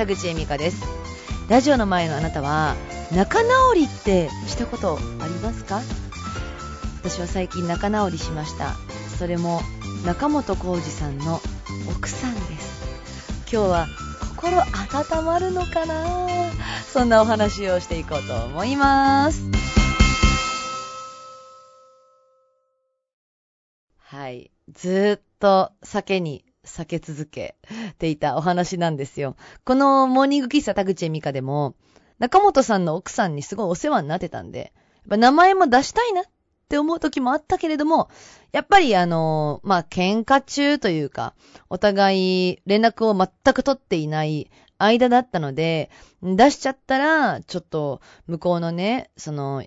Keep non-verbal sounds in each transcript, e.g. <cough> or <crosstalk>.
田口恵美香です。ラジオの前のあなたは仲直りってしたことありますか？私は最近仲直りしました。それも中本浩二さんの奥さんです。今日は心温まるのかな？そんなお話をしていこうと思います。はい。ずっと酒に避け続けていたお話なんですよ。このモーニング喫茶田口恵美香でも、中本さんの奥さんにすごいお世話になってたんで、やっぱ名前も出したいなって思う時もあったけれども、やっぱりあの、まあ、喧嘩中というか、お互い連絡を全く取っていない間だったので、出しちゃったら、ちょっと向こうのね、その、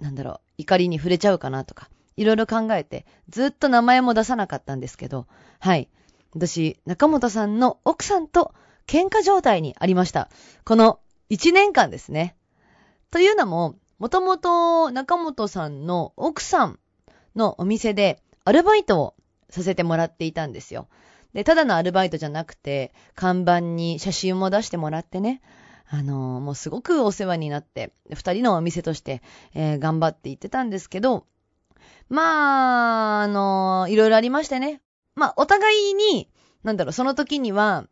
なんだろう、怒りに触れちゃうかなとか、いろいろ考えて、ずっと名前も出さなかったんですけど、はい。私、中本さんの奥さんと喧嘩状態にありました。この1年間ですね。というのも、もともと中本さんの奥さんのお店でアルバイトをさせてもらっていたんですよ。で、ただのアルバイトじゃなくて、看板に写真も出してもらってね、あのー、もうすごくお世話になって、二人のお店として、えー、頑張って行ってたんですけど、まあ、あのー、いろいろありましてね。まあ、お互いに、なんだろう、その時には、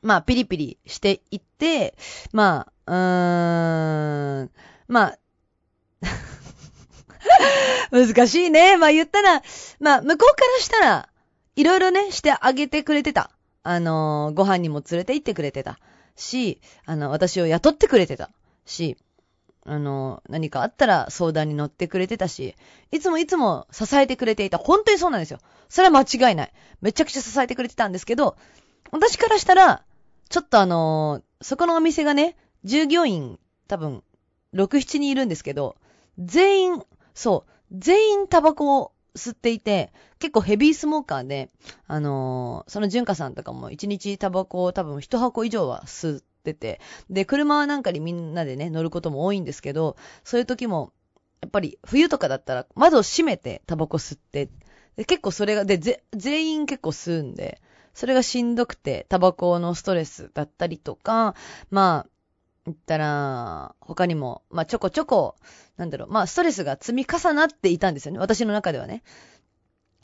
まあ、ピリピリしていって、まあ、うーん、まあ、<laughs> 難しいね。まあ言ったら、まあ向こうからしたら、いろいろね、してあげてくれてた。あのー、ご飯にも連れて行ってくれてた。し、あの、私を雇ってくれてた。し、あの、何かあったら相談に乗ってくれてたし、いつもいつも支えてくれていた。本当にそうなんですよ。それは間違いない。めちゃくちゃ支えてくれてたんですけど、私からしたら、ちょっとあのー、そこのお店がね、従業員多分、6、7人いるんですけど、全員、そう、全員タバコを吸っていて、結構ヘビースモーカーで、あのー、その純香さんとかも1日タバコを多分1箱以上は吸っててて、で、車なんかにみんなでね、乗ることも多いんですけど、そういう時も、やっぱり冬とかだったら窓を閉めてタバコ吸って、で結構それが、で、ぜ、全員結構吸うんで、それがしんどくて、タバコのストレスだったりとか、まあ、言ったら、他にも、まあちょこちょこ、なんだろう、まあストレスが積み重なっていたんですよね。私の中ではね。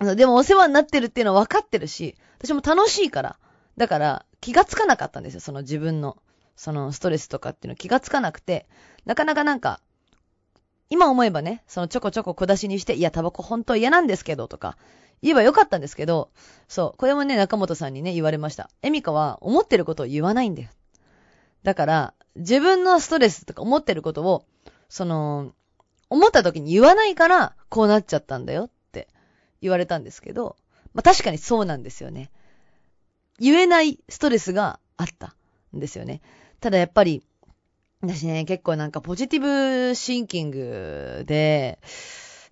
でもお世話になってるっていうのは分かってるし、私も楽しいから。だから気がつかなかったんですよ。その自分の、そのストレスとかっていうの気がつかなくて、なかなかなんか、今思えばね、そのちょこちょこ小出しにして、いや、タバコ本当嫌なんですけど、とか、言えばよかったんですけど、そう、これもね、中本さんにね、言われました。エミカは思ってることを言わないんだよ。だから、自分のストレスとか思ってることを、その、思った時に言わないから、こうなっちゃったんだよって言われたんですけど、まあ確かにそうなんですよね。言えないストレスがあったんですよね。ただやっぱり、私ね、結構なんかポジティブシンキングで、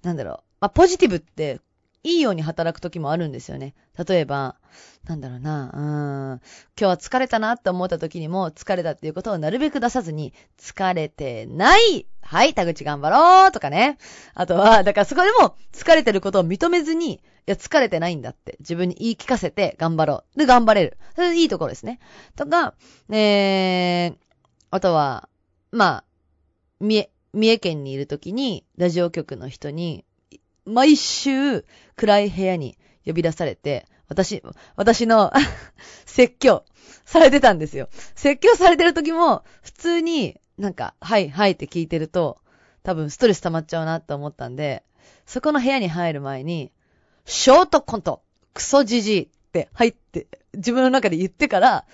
なんだろう。まあ、ポジティブっていいように働く時もあるんですよね。例えば、なんだろうな、うん、今日は疲れたなって思った時にも、疲れたっていうことをなるべく出さずに、疲れてないはい、田口頑張ろうとかね。あとは、だからそこでも疲れてることを認めずに、いや、疲れてないんだって自分に言い聞かせて頑張ろう。で、頑張れる。それいいところですね。とか、えー、あとは、まあ、三重、三重県にいるときに、ラジオ局の人に、毎週暗い部屋に呼び出されて、私、私の <laughs> 説教されてたんですよ。説教されてる時も、普通になんか、はいはいって聞いてると、多分ストレス溜まっちゃうなって思ったんで、そこの部屋に入る前に、ショートコント、クソじじいって入って、自分の中で言ってから、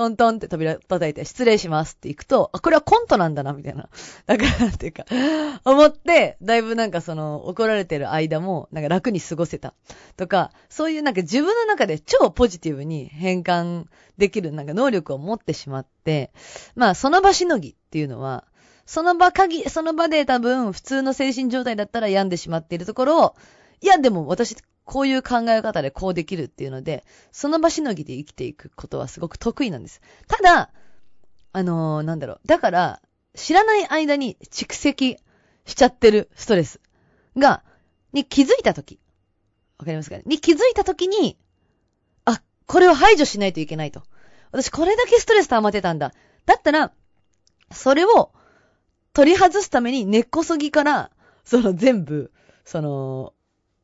トントンって扉叩いて、失礼しますって行くと、あ、これはコントなんだな、みたいな。<laughs> だから、っていうか、思って、だいぶなんかその、怒られてる間も、なんか楽に過ごせた。とか、そういうなんか自分の中で超ポジティブに変換できるなんか能力を持ってしまって、まあ、その場しのぎっていうのは、その場限、その場で多分普通の精神状態だったら病んでしまっているところを、いや、でも私こういう考え方でこうできるっていうので、その場しのぎで生きていくことはすごく得意なんです。ただ、あのー、なんだろう。だから、知らない間に蓄積しちゃってるストレスが、に気づいたとき。わかりますかね？に気づいたときに、あ、これを排除しないといけないと。私これだけストレス溜まってたんだ。だったら、それを取り外すために根っこそぎから、その全部、その、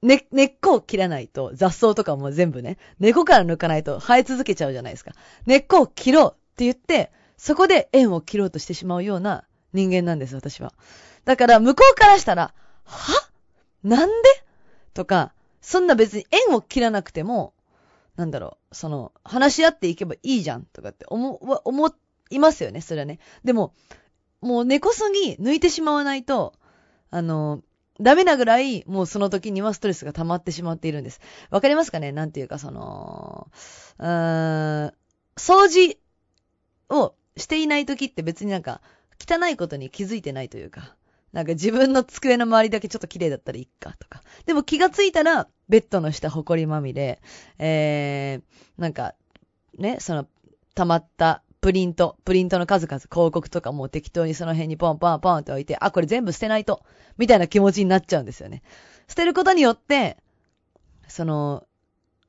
根、根っこを切らないと雑草とかも全部ね、根っこから抜かないと生え続けちゃうじゃないですか。根っこを切ろうって言って、そこで縁を切ろうとしてしまうような人間なんです、私は。だから、向こうからしたら、は？なんで？とか、そんな別に縁を切らなくても、なんだろう、その、話し合っていけばいいじゃんとかって思、思いますよね、それはね。でも、もう根こそぎ抜いてしまわないと、あの、ダメなぐらい、もうその時にはストレスが溜まってしまっているんです。わかりますかね？なんていうか、その、うーん、掃除をしていない時って別になんか、汚いことに気づいてないというか、なんか自分の机の周りだけちょっと綺麗だったらいいかとか。でも気がついたら、ベッドの下埃まみれ、えー、なんか、ね、その、溜まったプリント、プリントの数々、広告とかも適当にその辺にポンポンポンって置いて、あ、これ全部捨てないと、みたいな気持ちになっちゃうんですよね。捨てることによって、その、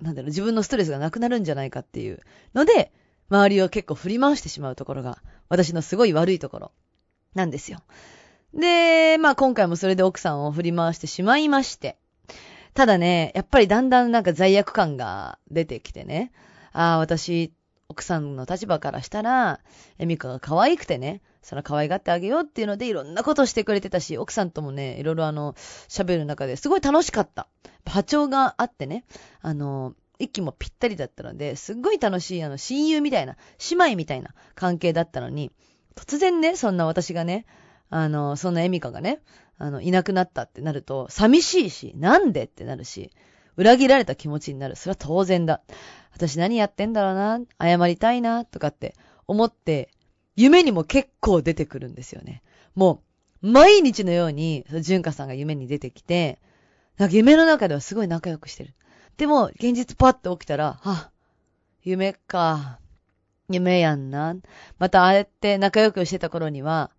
なんだろう、自分のストレスがなくなるんじゃないかっていうので、周りを結構振り回してしまうところが、私のすごい悪いところ、なんですよ。で、まあ今回もそれで奥さんを振り回してしまいまして。ただね、やっぱりだんだんなんか罪悪感が出てきてね、ああ、私奥さんの立場からしたら、エミカが可愛くてね、その可愛がってあげようっていうのでいろんなことしてくれてたし、奥さんともね、いろいろあの、喋る中ですごい楽しかった。波長があってね、あの、息もぴったりだったので、すっごい楽しい、あの、親友みたいな、姉妹みたいな関係だったのに、突然ね、そんな私がね、あの、そんなエミカがね、あの、いなくなったってなると、寂しいし、なんでってなるし、裏切られた気持ちになる。それは当然だ。私何やってんだろうな、謝りたいな、とかって思って、夢にも結構出てくるんですよね。もう、毎日のように、純香さんが夢に出てきて、なんか夢の中ではすごい仲良くしてる。でも、現実パッと起きたら、は夢か。夢やんな。またああやって仲良くしてた頃には、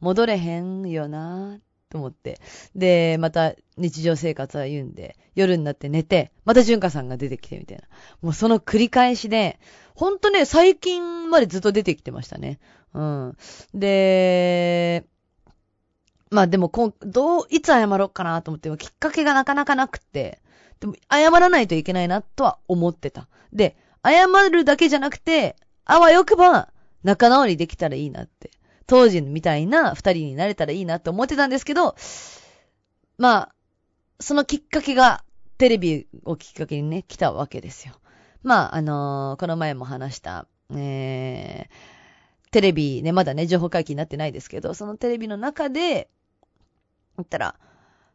戻れへんよな。と思って。で、また日常生活は言うんで、夜になって寝て、また純香さんが出てきてみたいな。もうその繰り返しで、ほんとね、最近までずっと出てきてましたね。うん。で、まあでもこ、どう、いつ謝ろうかなと思って、きっかけがなかなかなくて、でも、謝らないといけないなとは思ってた。で、謝るだけじゃなくて、あわよくば、仲直りできたらいいなって当時みたいな二人になれたらいいなって思ってたんですけど、まあ、そのきっかけがテレビをきっかけにね、来たわけですよ。まあ、あのー、この前も話した、えー、テレビね、まだね、情報解禁になってないですけど、そのテレビの中で、言ったら、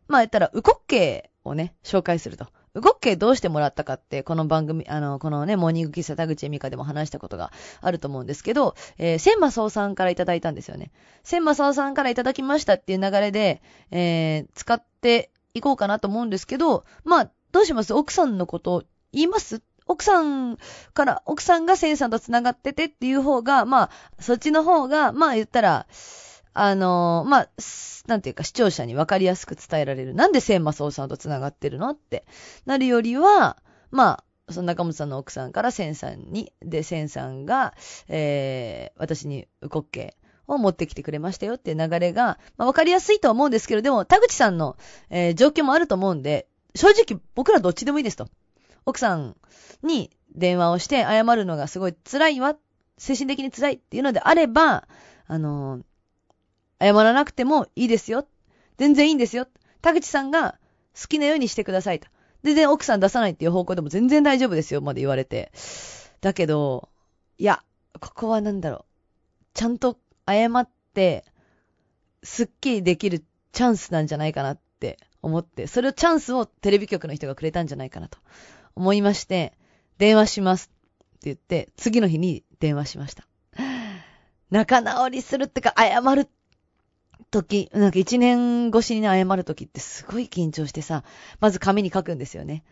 まあ言ったら、ウコッケをね、紹介すると。ウコッケどうしてもらったかって、この番組、あの、このね、モーニング喫茶田口恵美香でも話したことがあると思うんですけど、えー、千馬総さんからいただいたんですよね。千馬総さんからいただきましたっていう流れで、えー、使っていこうかなと思うんですけど、まあ、どうします？奥さんのこと言います？奥さんから、奥さんが千さんと繋がっててっていう方が、まあ、そっちの方が、まあ言ったら、あのー、まあ、なんていうか視聴者にわかりやすく伝えられる。なんで千馬総さんと繋がってるのってなるよりは、まあ、その中本さんの奥さんから千さんに、で、千さんが、えー、私にウコッケを持ってきてくれましたよっていう流れが、まあ、わかりやすいとは思うんですけど、でも、田口さんの、えー、状況もあると思うんで、正直僕らどっちでもいいですと。奥さんに電話をして謝るのがすごい辛いわ、精神的に辛いっていうのであれば、あのー、謝らなくてもいいですよ。全然いいんですよ。田口さんが好きなようにしてくださいと。全然奥さん出さないっていう方向でも全然大丈夫ですよ、まで言われて。だけど、いや、ここはなんだろう。ちゃんと謝って、すっきりできるチャンスなんじゃないかなって思って、それをチャンスをテレビ局の人がくれたんじゃないかなと思いまして、電話しますって言って、次の日に電話しました。仲直りするってか、謝るっ時、なんか一年越しに謝る時ってすごい緊張してさ、まず紙に書くんですよね。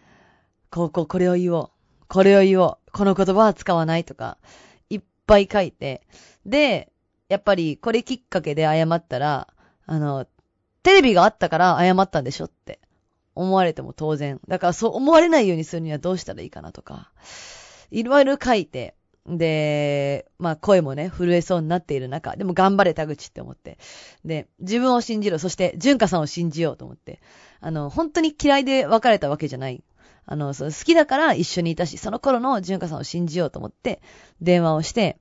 こう、こう、これを言おう。これを言おう。この言葉は使わないとか、いっぱい書いて。で、やっぱりこれきっかけで謝ったら、あの、テレビがあったから謝ったんでしょって思われても当然。だからそう思われないようにするにはどうしたらいいかなとか、いろいろ書いて、で、まあ声もね、震えそうになっている中、でも頑張れ田口って思って。で、自分を信じろ、そして純香さんを信じようと思って。あの、本当に嫌いで別れたわけじゃない。あの、そ好きだから一緒にいたし、その頃の純香さんを信じようと思って、電話をして、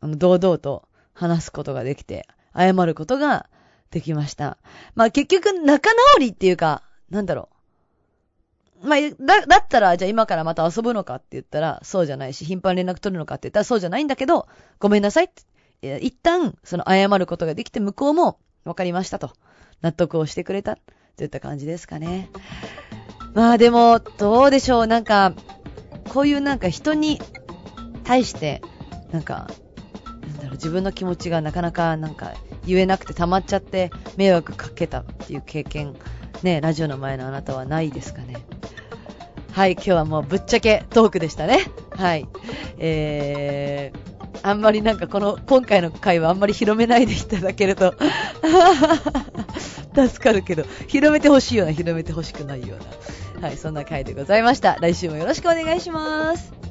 あの、堂々と話すことができて、謝ることができました。まあ結局仲直りっていうか、なんだろう。まあ、だ、だったら、じゃあ今からまた遊ぶのかって言ったら、そうじゃないし、頻繁連絡取るのかって言ったらそうじゃないんだけど、ごめんなさいって、一旦、その謝ることができて、向こうも、わかりましたと、納得をしてくれた、といった感じですかね。まあでも、どうでしょう、なんか、こういうなんか人に対して、なんか、なんだろう、自分の気持ちがなかなかなんか言えなくて溜まっちゃって迷惑かけたっていう経験、ね、ラジオの前のあなたはないですかね。はい、今日はもうぶっちゃけトークでしたね。はい。えー、あんまりなんかこの、今回の回はあんまり広めないでいただけると <laughs> 助かるけど、広めてほしいような、広めてほしくないような。はい、そんな回でございました。来週もよろしくお願いします。